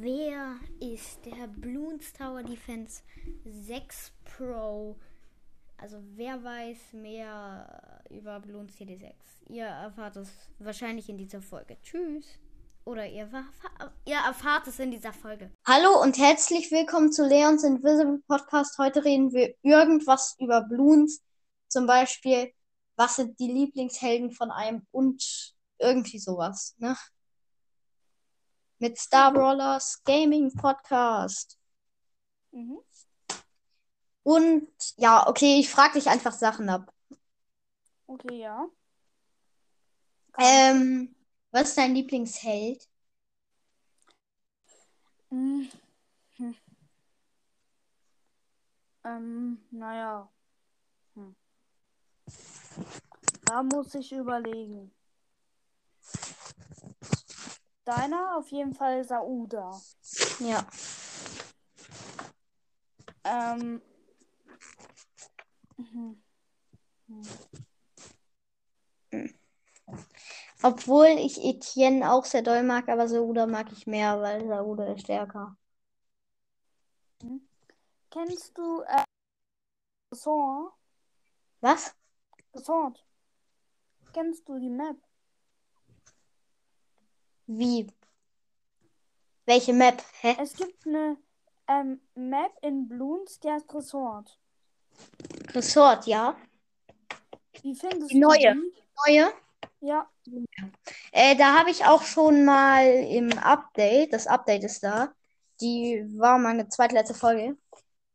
Wer ist der Bloons Tower Defense 6 Pro? Also wer weiß mehr über Bloons TD6? Ihr erfahrt es wahrscheinlich in dieser Folge. Tschüss. Oder ihr, ihr erfahrt es in dieser Folge. Hallo und herzlich willkommen zu Leons Invisible Podcast. Heute reden wir irgendwas über Bloons. Zum Beispiel, was sind die Lieblingshelden von einem und irgendwie sowas. Ne? Mit Star Brawlers Gaming Podcast. Mhm. Und ja, okay, ich frage dich einfach Sachen ab. Okay, ja. Ähm, was ist dein Lieblingsheld? Hm. Hm. Ähm, naja. Hm. Da muss ich überlegen. Deiner auf jeden Fall Sauda. Ja. Ähm. Mhm. Mhm. Obwohl ich Etienne auch sehr doll mag, aber Sauda mag ich mehr, weil Sauda ist stärker. Mhm. Kennst du äh? Was? Sword. Kennst du die Map? Wie? Welche Map? Hä? Es gibt eine ähm, Map in Bloons, die heißt Resort. Resort, ja. Wie findest die neue. du die? Neue? Ja. Äh, da habe ich auch schon mal im Update, das Update ist da. Die war meine zweitletzte Folge.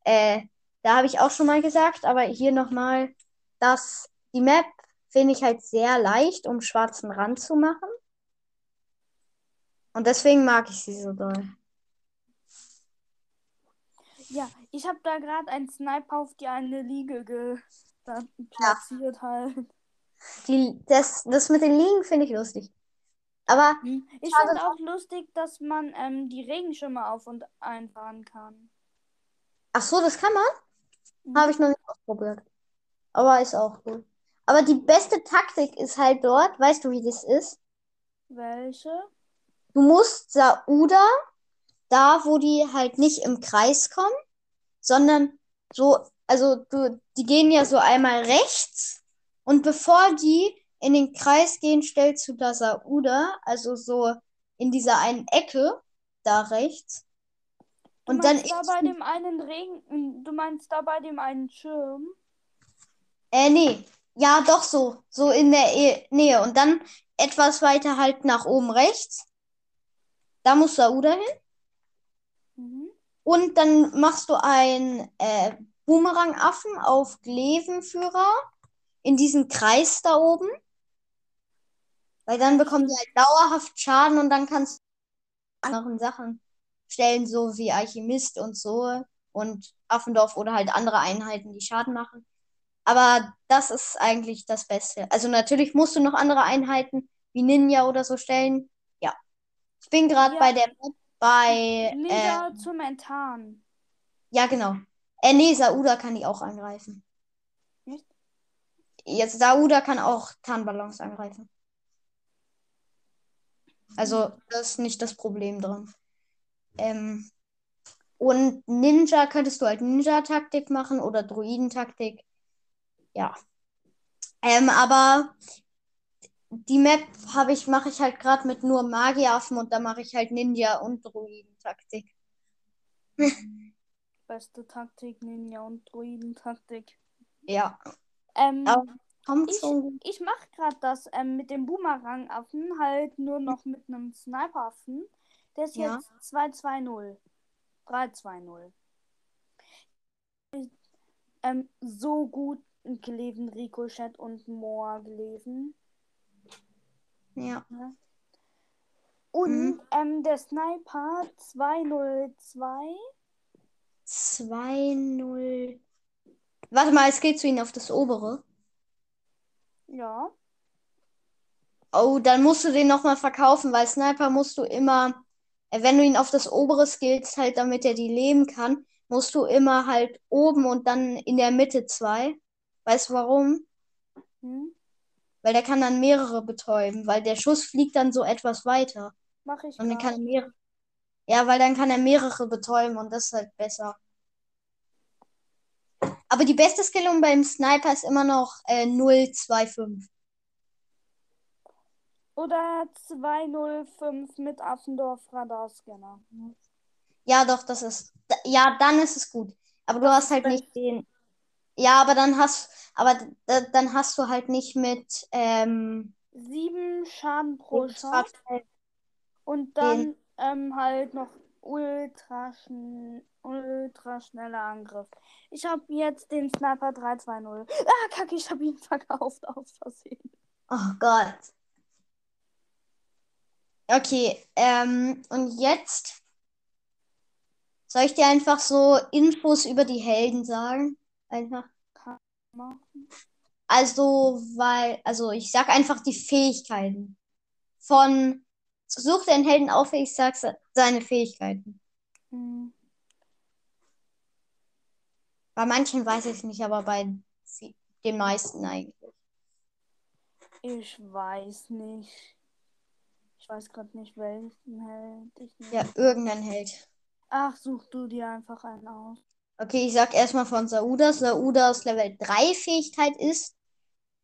Äh, da habe ich auch schon mal gesagt, aber hier nochmal, dass die Map finde ich halt sehr leicht, um schwarzen Rand zu machen. Und deswegen mag ich sie so doll. Ja, ich habe da gerade einen Sniper auf die eine Liege ge platziert ja. halt. Die, das, das mit den Liegen finde ich lustig. Aber hm. ich finde auch lustig, dass man ähm, die Regenschirme auf und einfahren kann. Ach so, das kann man? Mhm. Habe ich noch nicht ausprobiert. Aber ist auch cool. Aber die beste Taktik ist halt dort, weißt du, wie das ist? Welche? Du musst Sauda, da wo die halt nicht im Kreis kommen, sondern so, also du, die gehen ja so einmal rechts und bevor die in den Kreis gehen, stellst du da Sauda, also so in dieser einen Ecke da rechts. Du und dann da bei dem einen Regen, du meinst da bei dem einen Schirm? Äh, nee. Ja, doch so. So in der e Nähe. Und dann etwas weiter halt nach oben rechts. Da muss Sauda hin. Mhm. Und dann machst du einen äh, Boomerang-Affen auf Glevenführer in diesen Kreis da oben. Weil dann bekommen die halt dauerhaft Schaden und dann kannst du anderen Sachen stellen, so wie Alchemist und so und Affendorf oder halt andere Einheiten, die Schaden machen. Aber das ist eigentlich das Beste. Also natürlich musst du noch andere Einheiten wie Ninja oder so stellen. Ich bin gerade ja. bei der bei. Ninja äh, zum Enttarnen. Ja, genau. Äh, nee, Sauda kann die auch angreifen. Nicht? Jetzt Sauda kann auch Tarnballons angreifen. Also, das ist nicht das Problem drin. Ähm, und Ninja könntest du halt Ninja-Taktik machen oder Druidentaktik. Ja. Ähm, aber die Map habe ich, mache ich halt gerade mit nur Magieraffen und da mache ich halt Ninja und Druiden-Taktik. Beste Taktik, Ninja und Druiden-Taktik. Ja. Ähm, ich, ich mache gerade das ähm, mit dem Boomerang-Affen halt nur noch mit einem Sniper-Affen. Der ist ja. jetzt 2-2-0. 3-2-0. Ähm, so gut gelesen, Ricochet und Moor gelesen. Ja. Und mhm. ähm, der Sniper 202. 2-0. Warte mal, es geht zu ihnen auf das obere. Ja. Oh, dann musst du den nochmal verkaufen, weil Sniper musst du immer, äh, wenn du ihn auf das obere skillst, halt damit er die leben kann, musst du immer halt oben und dann in der Mitte zwei. Weißt du warum? Hm? Weil der kann dann mehrere betäuben, weil der Schuss fliegt dann so etwas weiter. Mach ich. Und dann kann er mehrere. Ja, weil dann kann er mehrere betäuben und das ist halt besser. Aber die beste Skillung beim Sniper ist immer noch äh, 025. Oder 205 mit Affendorf Radarscanner. Ja, doch, das ist. Ja, dann ist es gut. Aber du hast halt nicht den. Ja, aber dann hast, aber d- dann hast du halt nicht mit ähm, 7 Schaden pro Ultra- Shot. Und dann ähm, halt noch ultra, schn ultra schneller Angriff. Ich habe jetzt den Sniper 320. Ah, kacke, ich habe ihn verkauft aus Versehen. Oh Gott. Okay, ähm, und jetzt soll ich dir einfach so Infos über die Helden sagen? Einfach. Machen. Also, weil, also ich sag einfach die Fähigkeiten. Von such den Helden auf, ich sag se- seine Fähigkeiten. Hm. Bei manchen weiß ich es nicht, aber bei den meisten eigentlich. Ich weiß nicht. Ich weiß gerade nicht, welchen Held ich nehme. Ja, irgendein Held. Ach, such du dir einfach einen aus. Okay, ich sag erstmal von Sauda. Saudas Level 3 Fähigkeit ist,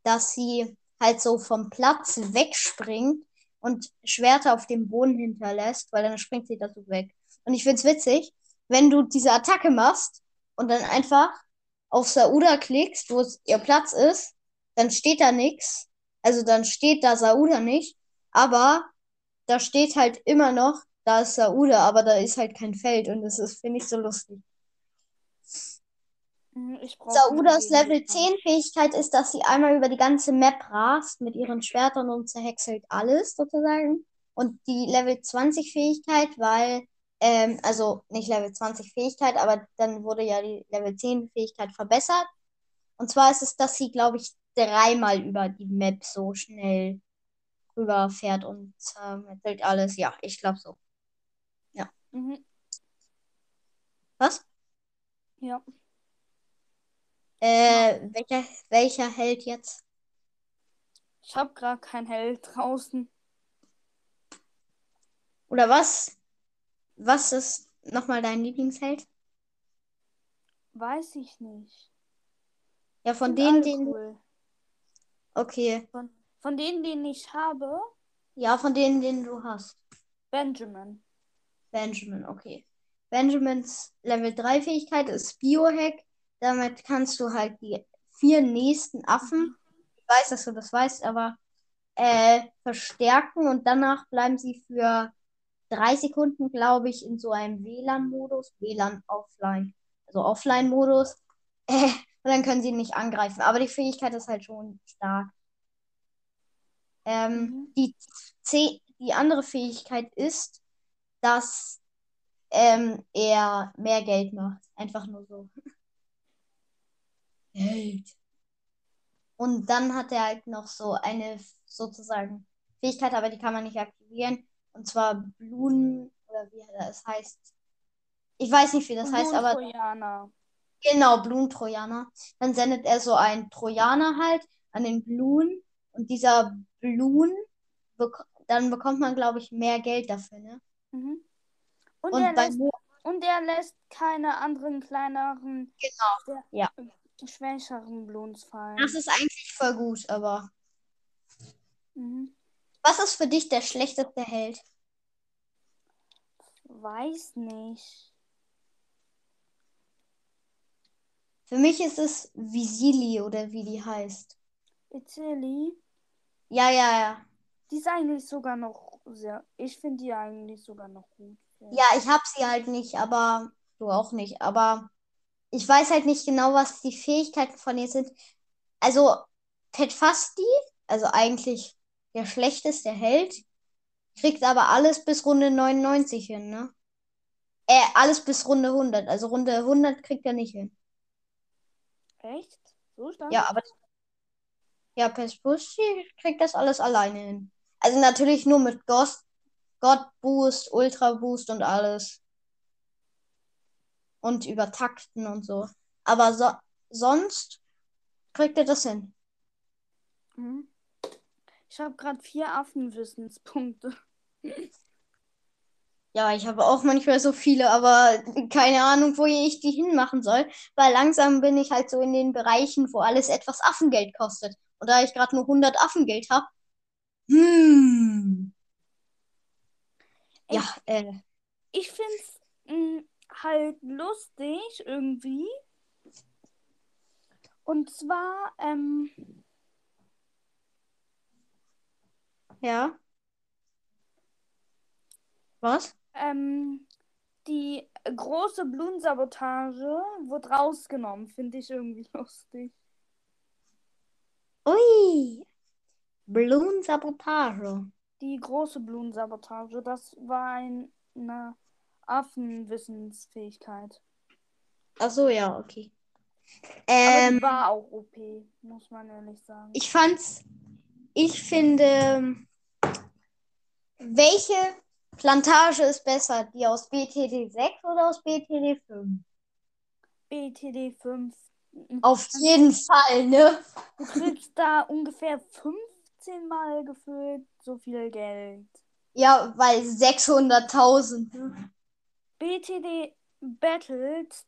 dass sie halt so vom Platz wegspringt und Schwerter auf dem Boden hinterlässt, weil dann springt sie da so weg. Und ich find's witzig, wenn du diese Attacke machst und dann einfach auf Sauda klickst, wo ihr Platz ist, dann steht da nichts. Also dann steht da Sauda nicht, aber da steht halt immer noch, da ist Sauda, aber da ist halt kein Feld und das ist, finde ich, so lustig. Hm, Ich Saudas Level 10 Fähigkeit ist, dass sie einmal über die ganze Map rast mit ihren Schwertern und zerhäckselt alles sozusagen. Und die Level 20 Fähigkeit, weil, ähm, also nicht Level 20 Fähigkeit, aber dann wurde ja die Level 10 Fähigkeit verbessert. Und zwar ist es, dass sie, glaube ich, dreimal über die Map so schnell rüberfährt und zermetzelt alles. Ja, ich glaube so. Mhm. Was? Ja. Äh, welcher, welcher Held jetzt? Ich habe gerade kein Held draußen. Oder was? Was ist nochmal dein Lieblingsheld? Weiß ich nicht. Ja, von denen, den. cool. Okay. Von, von denen, den ich habe, Ja, von denen, den du hast. Benjamin. Benjamin, okay. Benjamins Level 3 Fähigkeit ist Biohack. Damit kannst du halt die vier nächsten Affen, ich weiß, dass du das weißt, aber äh, verstärken und danach bleiben sie für drei Sekunden, glaube ich, in so einem WLAN-Modus, WLAN offline, also Offline-Modus. Äh, und dann können sie nicht angreifen. Aber die Fähigkeit ist halt schon stark. Ähm, Mhm. die, C die andere Fähigkeit ist, dass ähm, er mehr Geld macht. Einfach nur so. Geld. Und dann hat er halt noch so eine sozusagen Fähigkeit, aber die kann man nicht aktivieren. Und zwar Blumen, oder wie das heißt. Ich weiß nicht, wie das heißt, aber Trojaner. genau, Blumentrojaner. Dann sendet er so einen Trojaner halt an den Blumen. Und dieser Blumen, bek dann bekommt man, glaube ich, mehr Geld dafür, ne? Mhm. Und, Und er lässt, und er lässt keine anderen kleineren, Genau, der, ja. Schwächeren Bloons fallen. Das ist eigentlich voll gut, aber Mhm. was ist für dich der schlechteste Held? Weiß nicht. Für mich ist es Visili oder wie die heißt. Izeli, Ja, ja, ja. die ist eigentlich sogar noch sehr. Ich finde die eigentlich sogar noch gut. Ja, ich hab sie halt nicht, aber du auch nicht. Aber ich weiß halt nicht genau, was die Fähigkeiten von ihr sind. Also, Petfasti, also eigentlich der schlechteste Held, kriegt aber alles bis Runde 99 hin, ne? Äh, alles bis Runde 100. Also Runde 100 kriegt er nicht hin. Echt? So stark? Ja, aber ja, Pespucci kriegt das alles alleine hin. Also natürlich nur mit Ghost, God Boost, Ultra Boost und alles. Und über Takten und so. Aber so, sonst kriegt er das hin. Mhm. Ich habe gerade vier Affenwissenspunkte. Ja, ich habe auch manchmal so viele, aber keine Ahnung, wo ich die hinmachen soll, weil langsam bin ich halt so in den Bereichen, wo alles etwas Affengeld kostet. Und da ich gerade nur 100 Affengeld habe, hm. Ja, äh, Ich finde es halt lustig irgendwie. Und zwar, ähm, ja. Was? ähm, die große Blumensabotage wird rausgenommen. Finde ich irgendwie lustig. Ui. Blumensabotage. Die große Blumensabotage, das war ein, eine Affenwissensfähigkeit. Ach so, ja, okay. Ähm, war auch OP, muss man ehrlich sagen. ich fand's, ich finde, welche Plantage ist besser? Die aus BTD 6 oder aus BTD 5? BTD 5. Auf jeden Fall, ne? Du kriegst da ungefähr 15 Mal gefühlt so viel Geld. Ja, weil 600.000. BTD Battles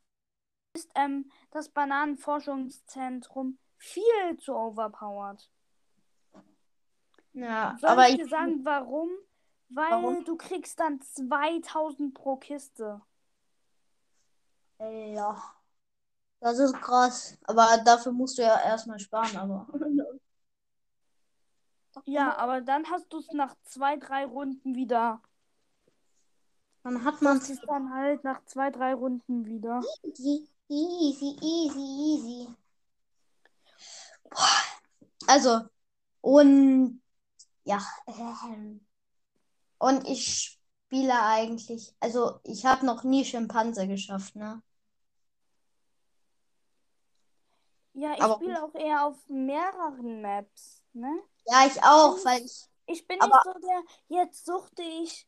ist ähm, das Bananenforschungszentrum viel zu overpowered. Ja, Soll aber ich dir sagen, warum? Weil Warum? du kriegst dann 2000 pro Kiste. ja, das ist krass. Aber dafür musst du ja erstmal sparen, aber. Ja, aber dann hast du es nach zwei, drei Runden wieder. Dann hat man es dann halt nach zwei, drei Runden wieder. Easy, easy, easy, easy. Also, und ja, und ich spiele eigentlich, also ich habe noch nie Schimpanse geschafft, ne? Ja, ich spiele auch eher auf mehreren Maps, ne? Ja, ich auch, weil ich, Ich bin Aber- nicht so der, jetzt suchte ich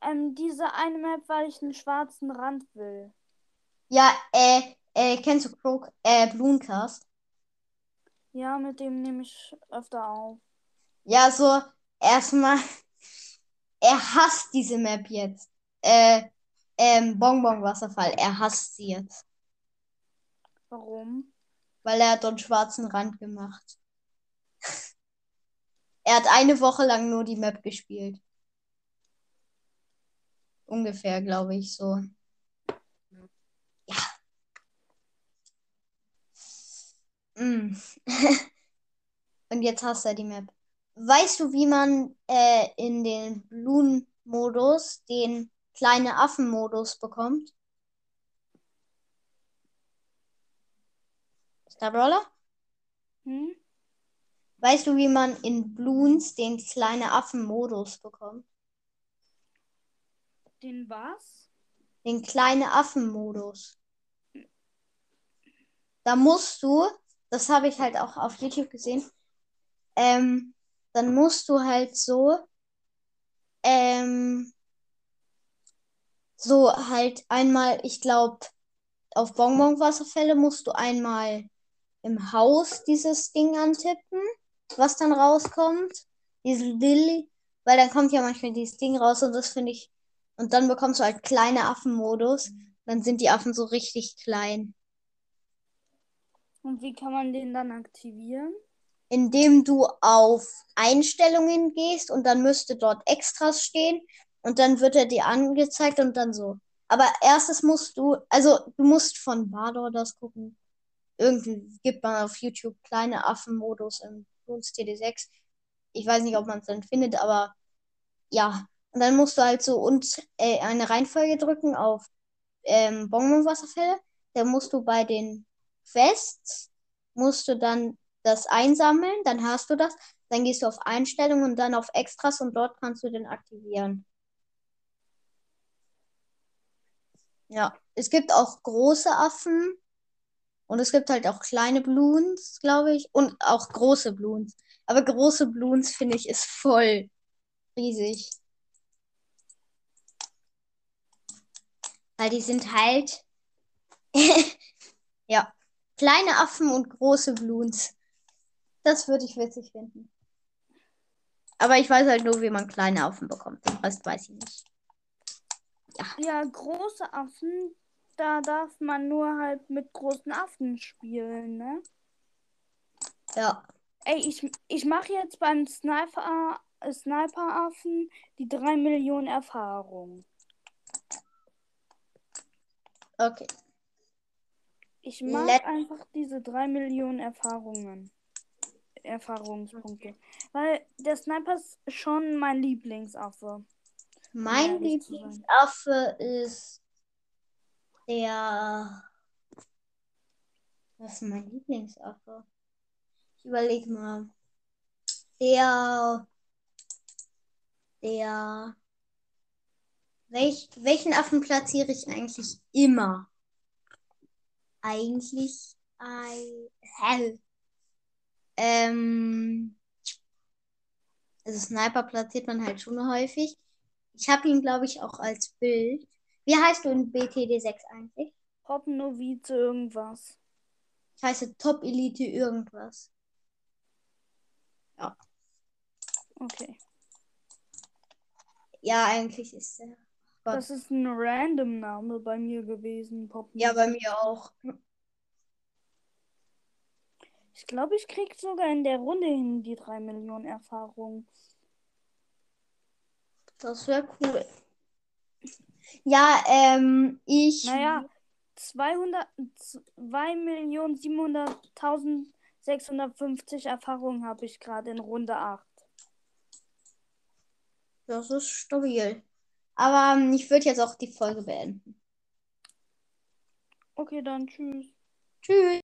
ähm, diese eine Map, weil ich einen schwarzen Rand will. ja, äh, äh, kennst du Croak, äh, Blumencast? Ja, mit dem nehme ich öfter auf. Ja, so, erstmal, er hasst diese Map jetzt. Äh, ähm, Bonbon Wasserfall, er hasst sie jetzt. Warum? weil er hat dort einen schwarzen Rand gemacht. Er hat eine Woche lang nur die Map gespielt. Ungefähr, glaube ich, so. Ja. Mm. Und jetzt hasst er die Map. Weißt du, wie man äh, in den Balloon-Modus den kleine Affen-Modus bekommt? Star Brawler? Hm? Weißt du, wie man in Bloons den kleine Affen-Modus bekommt? Den was? Den kleine Affen-Modus. Da musst du, das habe ich halt auch auf YouTube gesehen, ähm, dann musst du halt so, ähm, so halt einmal, ich glaube, auf Bonbon-Wasserfälle musst du einmal im Haus dieses Ding antippen, was dann rauskommt. Diese Lilly, weil dann kommt ja manchmal dieses Ding raus und das finde ich. Und dann bekommst du halt kleine Affen-Modus. Dann sind die Affen so richtig klein. Und wie kann man den dann aktivieren? Indem du auf Einstellungen gehst und dann müsste dort Extras stehen und dann wird er dir angezeigt und dann so. Aber erstes musst du, also du musst von Bador das gucken. Irgendwie gibt man auf YouTube kleine Affen-Modus im Bloons TD6. Ich weiß nicht, ob man es dann findet, aber ja. Und dann musst du halt so und äh, eine Reihenfolge drücken auf ähm, Bonbon-Wasserfälle. Dann musst du bei den Quests, musst du dann das einsammeln, dann hast du das. Dann gehst du auf Einstellungen und dann auf Extras und dort kannst du den aktivieren. Ja, es gibt auch große Affen und es gibt halt auch kleine Bloons, glaube ich, und auch große Bloons. Aber große Bloons, finde ich, ist voll riesig. Weil die sind halt, ja, kleine Affen und große Bloons. Das würde ich witzig finden. Aber ich weiß halt nur, wie man kleine Affen bekommt. Den Rest weiß ich nicht. ja. Ja, große Affen, da darf man nur halt mit großen Affen spielen, ne? Ja. Ey, ich, ich mache jetzt beim Sniper, äh, Sniper-Affen die 3 Millionen Erfahrung. Okay. Ich mag Let- einfach diese 3 Millionen Erfahrungen. Erfahrungspunkte. Weil der Sniper ist schon mein Lieblingsaffe. Mein Lieblingsaffe ist der. Was ist mein Lieblingsaffe? Ich überlege mal. Der. Der. Welch, welchen Affen platziere ich eigentlich immer? Eigentlich ein. Hell. Ähm. Also Sniper platziert man halt schon häufig. Ich habe ihn, glaube ich, auch als Bild. Wie heißt du in BTD6 eigentlich? Hoppennovize irgendwas. Ich heiße Top Elite irgendwas. Okay. Ja, eigentlich ist er. Das ist ein random Name bei mir gewesen. Hoppennovize. Ja, bei mir auch. Ich glaube, ich krieg sogar in der Runde hin die 3 Millionen Erfahrung. Das wäre cool. Ja, ähm, ich. Naja, 200, 2.700.650 Erfahrungen habe ich gerade in Runde 8. Das ist stabil. Aber ähm, ich würde jetzt auch die Folge beenden. Okay, dann tschüss. Tschüss.